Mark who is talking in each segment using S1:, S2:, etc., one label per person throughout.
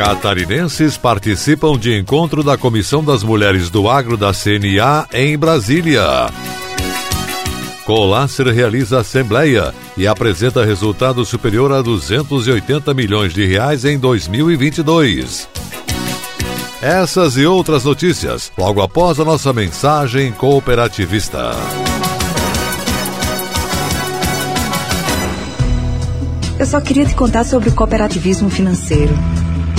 S1: Catarinenses participam de encontro da Comissão das Mulheres do Agro da CNA em Brasília. Colácer realiza assembleia e apresenta resultado superior a 280 milhões de reais em 2022. Essas e outras notícias logo após a nossa mensagem cooperativista.
S2: Eu só queria te contar sobre o cooperativismo financeiro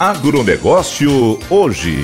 S3: Agronegócio hoje.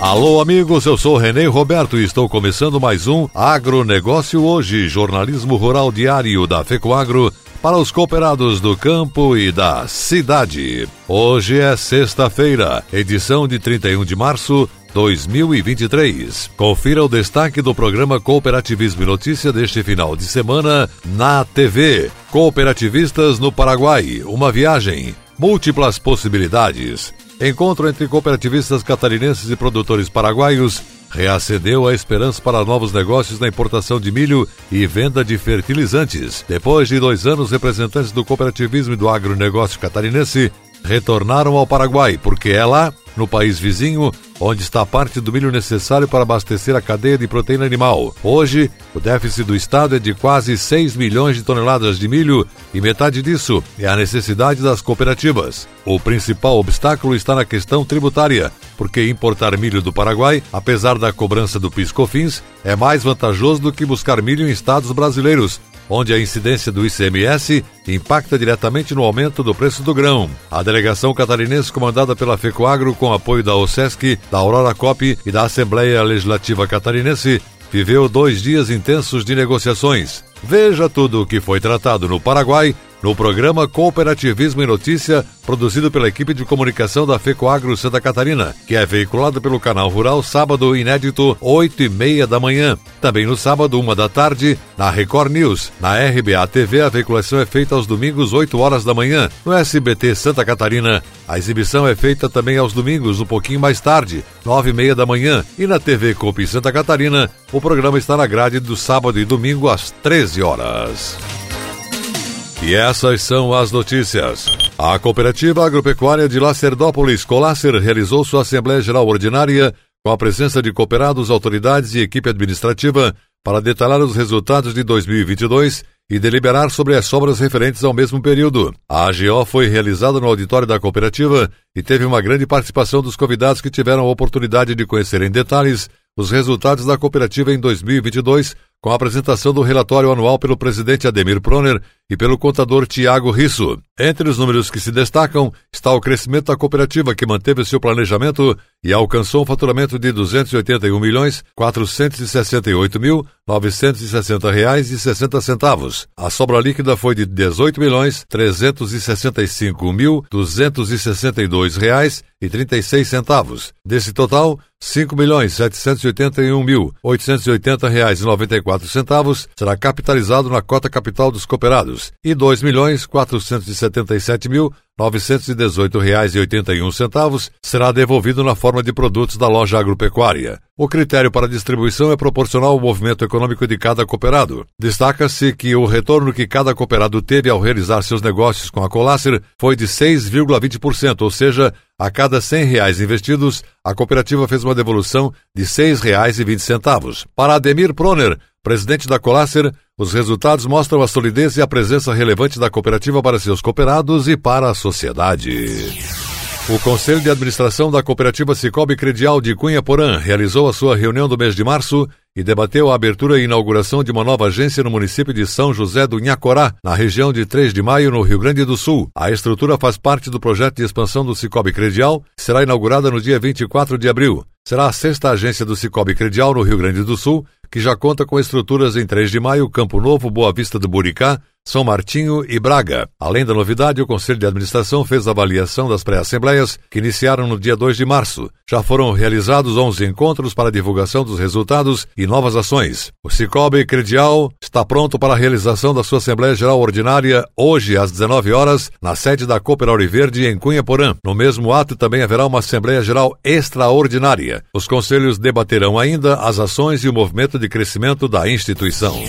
S1: Alô, amigos, eu sou Renê Roberto e estou começando mais um Agronegócio hoje, jornalismo rural diário da FECOAGro para os cooperados do campo e da cidade. Hoje é sexta-feira, edição de 31 de março 2023. Confira o destaque do programa Cooperativismo e Notícia deste final de semana na TV. Cooperativistas no Paraguai, uma viagem múltiplas possibilidades. Encontro entre cooperativistas catarinenses e produtores paraguaios reacendeu a esperança para novos negócios na importação de milho e venda de fertilizantes. Depois de dois anos, representantes do cooperativismo e do agronegócio catarinense retornaram ao Paraguai, porque é lá no país vizinho, onde está parte do milho necessário para abastecer a cadeia de proteína animal. Hoje, o déficit do Estado é de quase 6 milhões de toneladas de milho e metade disso é a necessidade das cooperativas. O principal obstáculo está na questão tributária, porque importar milho do Paraguai, apesar da cobrança do PIS/COFINS, é mais vantajoso do que buscar milho em estados brasileiros, onde a incidência do ICMS impacta diretamente no aumento do preço do grão. A delegação catarinense, comandada pela FECOAGRO, com apoio da OSESC, da Aurora COP e da Assembleia Legislativa Catarinense, viveu dois dias intensos de negociações. Veja tudo o que foi tratado no Paraguai no programa Cooperativismo e Notícia, produzido pela equipe de comunicação da FECOAGRO Santa Catarina, que é veiculado pelo canal Rural sábado inédito, 8 e meia da manhã. Também no sábado, uma da tarde, na Record News. Na RBA TV, a veiculação é feita aos domingos, 8 horas da manhã. No SBT Santa Catarina, a exibição é feita também aos domingos, um pouquinho mais tarde, 9 e meia da manhã. E na TV Copi Santa Catarina, o programa está na grade do sábado e domingo às 13 horas. E essas são as notícias. A Cooperativa Agropecuária de Lacerdópolis, Colácer, realizou sua Assembleia Geral Ordinária com a presença de cooperados, autoridades e equipe administrativa para detalhar os resultados de 2022 e deliberar sobre as sobras referentes ao mesmo período. A AGO foi realizada no auditório da cooperativa e teve uma grande participação dos convidados que tiveram a oportunidade de conhecer em detalhes os resultados da cooperativa em 2022 com a apresentação do relatório anual pelo presidente Ademir Proner e pelo contador Tiago Risso. Entre os números que se destacam está o crescimento da cooperativa, que manteve seu planejamento e alcançou um faturamento de R$ 281 milhões 468 mil 960 reais e 60 centavos. A sobra líquida foi de R$ 18 milhões 365 mil 262 reais e 36 centavos. Desse total, R$ 5 milhões 781 mil 880 reais 94 centavos será capitalizado na cota capital dos cooperados. E R$ 2 milhões 477 mil R$ 918,81 será devolvido na forma de produtos da loja agropecuária. O critério para distribuição é proporcional ao movimento econômico de cada cooperado. Destaca-se que o retorno que cada cooperado teve ao realizar seus negócios com a Colácer foi de 6,20%, ou seja, a cada 100 reais investidos, a cooperativa fez uma devolução de R$ 6,20. Para Ademir Proner, presidente da Colácer, os resultados mostram a solidez e a presença relevante da cooperativa para seus cooperados e para a sociedade. O Conselho de Administração da Cooperativa Cicobi Credial de Cunha Porã realizou a sua reunião do mês de março e debateu a abertura e inauguração de uma nova agência no município de São José do Inhacorá, na região de 3 de maio, no Rio Grande do Sul. A estrutura faz parte do projeto de expansão do Cicobi Credial, será inaugurada no dia 24 de abril. Será a sexta agência do Cicobi Credial no Rio Grande do Sul, que já conta com estruturas em 3 de maio, Campo Novo, Boa Vista do Buricá, são Martinho e Braga. Além da novidade, o Conselho de Administração fez a avaliação das pré-assembleias, que iniciaram no dia 2 de março. Já foram realizados 11 encontros para divulgação dos resultados e novas ações. O Cicobi Credial está pronto para a realização da sua Assembleia Geral Ordinária hoje às 19 horas, na sede da Cooper Verde em Cunha Porã. No mesmo ato também haverá uma Assembleia Geral extraordinária. Os conselhos debaterão ainda as ações e o movimento de crescimento da instituição.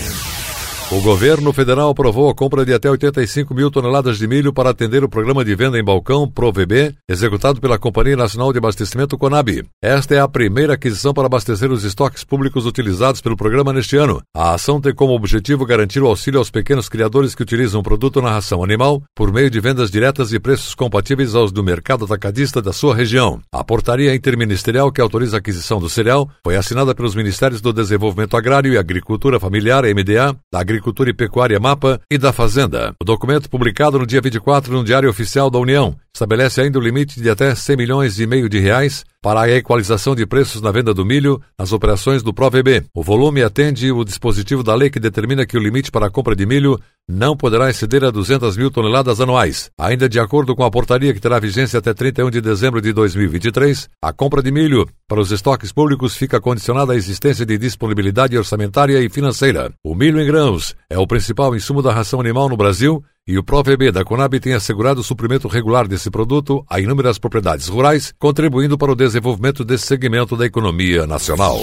S1: O governo federal aprovou a compra de até 85 mil toneladas de milho para atender o programa de venda em balcão ProVB, executado pela Companhia Nacional de Abastecimento Conab. Esta é a primeira aquisição para abastecer os estoques públicos utilizados pelo programa neste ano. A ação tem como objetivo garantir o auxílio aos pequenos criadores que utilizam o produto na ração animal por meio de vendas diretas e preços compatíveis aos do mercado atacadista da sua região. A portaria interministerial que autoriza a aquisição do cereal foi assinada pelos Ministérios do Desenvolvimento Agrário e Agricultura Familiar, MDA, da Agricultura Agricultura e Pecuária Mapa e da Fazenda. O documento publicado no dia 24 no Diário Oficial da União estabelece ainda o limite de até 100 milhões e meio de reais para a equalização de preços na venda do milho nas operações do ProVB. O volume atende o dispositivo da lei que determina que o limite para a compra de milho não poderá exceder a 200 mil toneladas anuais. Ainda de acordo com a portaria que terá vigência até 31 de dezembro de 2023, a compra de milho para os estoques públicos fica condicionada à existência de disponibilidade orçamentária e financeira. O milho em grãos é o principal insumo da ração animal no Brasil e o ProVB da Conab tem assegurado o suprimento regular desse produto a inúmeras propriedades rurais, contribuindo para o desenvolvimento desse segmento da economia nacional.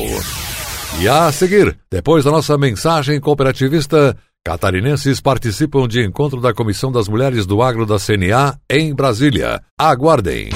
S1: E a seguir, depois da nossa mensagem cooperativista, catarinenses participam de encontro da Comissão das Mulheres do Agro da CNA em Brasília. Aguardem.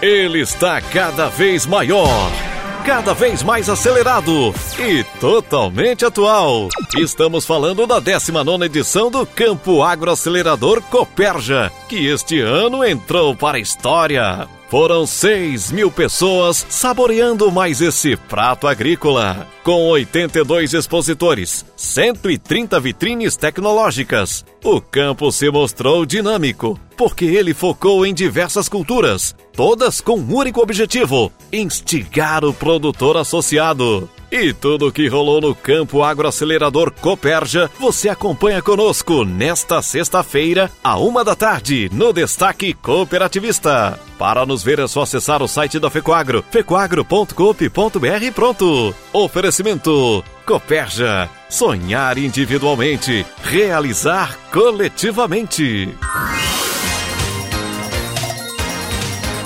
S3: Ele está cada vez maior cada vez mais acelerado e totalmente atual. Estamos falando da 19 edição do Campo Agroacelerador Coperja, que este ano entrou para a história. Foram 6 mil pessoas saboreando mais esse prato agrícola. Com 82 expositores, 130 vitrines tecnológicas, o campo se mostrou dinâmico, porque ele focou em diversas culturas, todas com um único objetivo: instigar o produtor associado. E tudo o que rolou no campo agroacelerador Coperja, você acompanha conosco nesta sexta-feira, a uma da tarde, no Destaque Cooperativista. Para nos ver é só acessar o site da Fecoagro, fecoagro.coop.br pronto. Oferecimento Coperja. Sonhar individualmente, realizar coletivamente.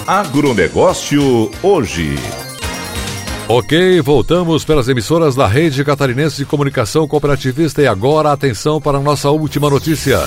S3: Agronegócio hoje.
S1: Ok, voltamos pelas emissoras da Rede Catarinense de Comunicação Cooperativista e agora atenção para a nossa última notícia.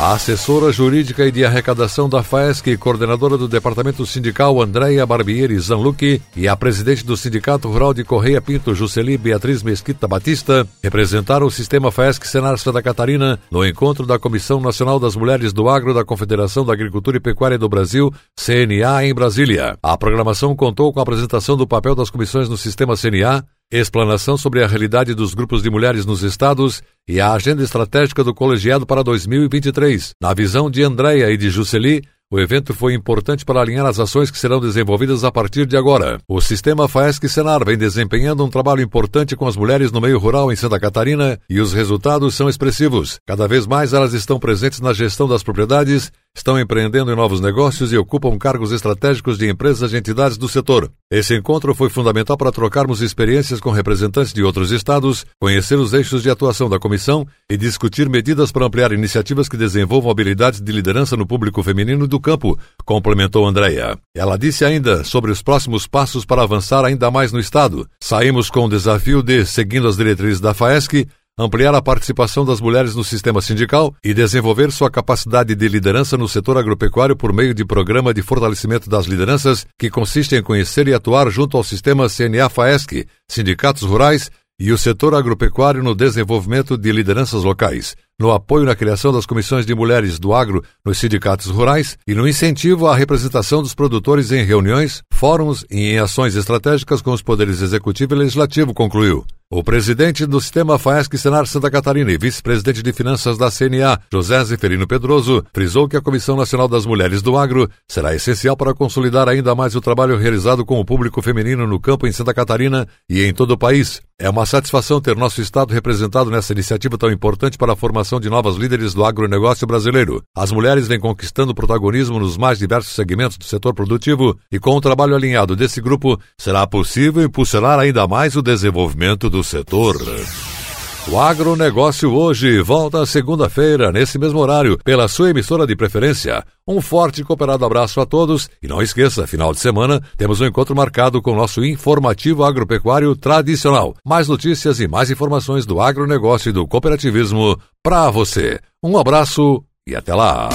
S1: A assessora jurídica e de arrecadação da FAESC, coordenadora do Departamento Sindical Andréia Barbieri Zanlucchi e a presidente do Sindicato Rural de Correia Pinto, Jusceli Beatriz Mesquita Batista, representaram o sistema FAESC Senar Santa Catarina no encontro da Comissão Nacional das Mulheres do Agro da Confederação da Agricultura e Pecuária do Brasil, CNA, em Brasília. A programação contou com a apresentação do papel das comissões no sistema CNA, explanação sobre a realidade dos grupos de mulheres nos estados e a agenda estratégica do colegiado para 2023. Na visão de Andréia e de Jusceli, o evento foi importante para alinhar as ações que serão desenvolvidas a partir de agora. O sistema FAESC Senar vem desempenhando um trabalho importante com as mulheres no meio rural em Santa Catarina e os resultados são expressivos. Cada vez mais elas estão presentes na gestão das propriedades estão empreendendo em novos negócios e ocupam cargos estratégicos de empresas e entidades do setor. Esse encontro foi fundamental para trocarmos experiências com representantes de outros estados, conhecer os eixos de atuação da comissão e discutir medidas para ampliar iniciativas que desenvolvam habilidades de liderança no público feminino do campo, complementou Andréia. Ela disse ainda sobre os próximos passos para avançar ainda mais no estado. Saímos com o desafio de, seguindo as diretrizes da FAESC, ampliar a participação das mulheres no sistema sindical e desenvolver sua capacidade de liderança no setor agropecuário por meio de programa de fortalecimento das lideranças, que consiste em conhecer e atuar junto ao sistema CNA-FAESC, sindicatos rurais e o setor agropecuário no desenvolvimento de lideranças locais, no apoio na criação das comissões de mulheres do agro nos sindicatos rurais e no incentivo à representação dos produtores em reuniões, fóruns e em ações estratégicas com os poderes executivo e legislativo, concluiu. O presidente do sistema FAESC Senar Santa Catarina e vice-presidente de finanças da CNA, José Zeferino Pedroso, frisou que a Comissão Nacional das Mulheres do Agro será essencial para consolidar ainda mais o trabalho realizado com o público feminino no campo em Santa Catarina e em todo o país. É uma satisfação ter nosso Estado representado nessa iniciativa tão importante para a formação de novas líderes do agronegócio brasileiro. As mulheres vêm conquistando protagonismo nos mais diversos segmentos do setor produtivo e com o trabalho alinhado desse grupo será possível impulsionar ainda mais o desenvolvimento do do setor. O agronegócio hoje volta segunda-feira, nesse mesmo horário, pela sua emissora de preferência. Um forte e cooperado abraço a todos e não esqueça, final de semana temos um encontro marcado com o nosso informativo agropecuário tradicional. Mais notícias e mais informações do agronegócio e do cooperativismo para você. Um abraço e até lá!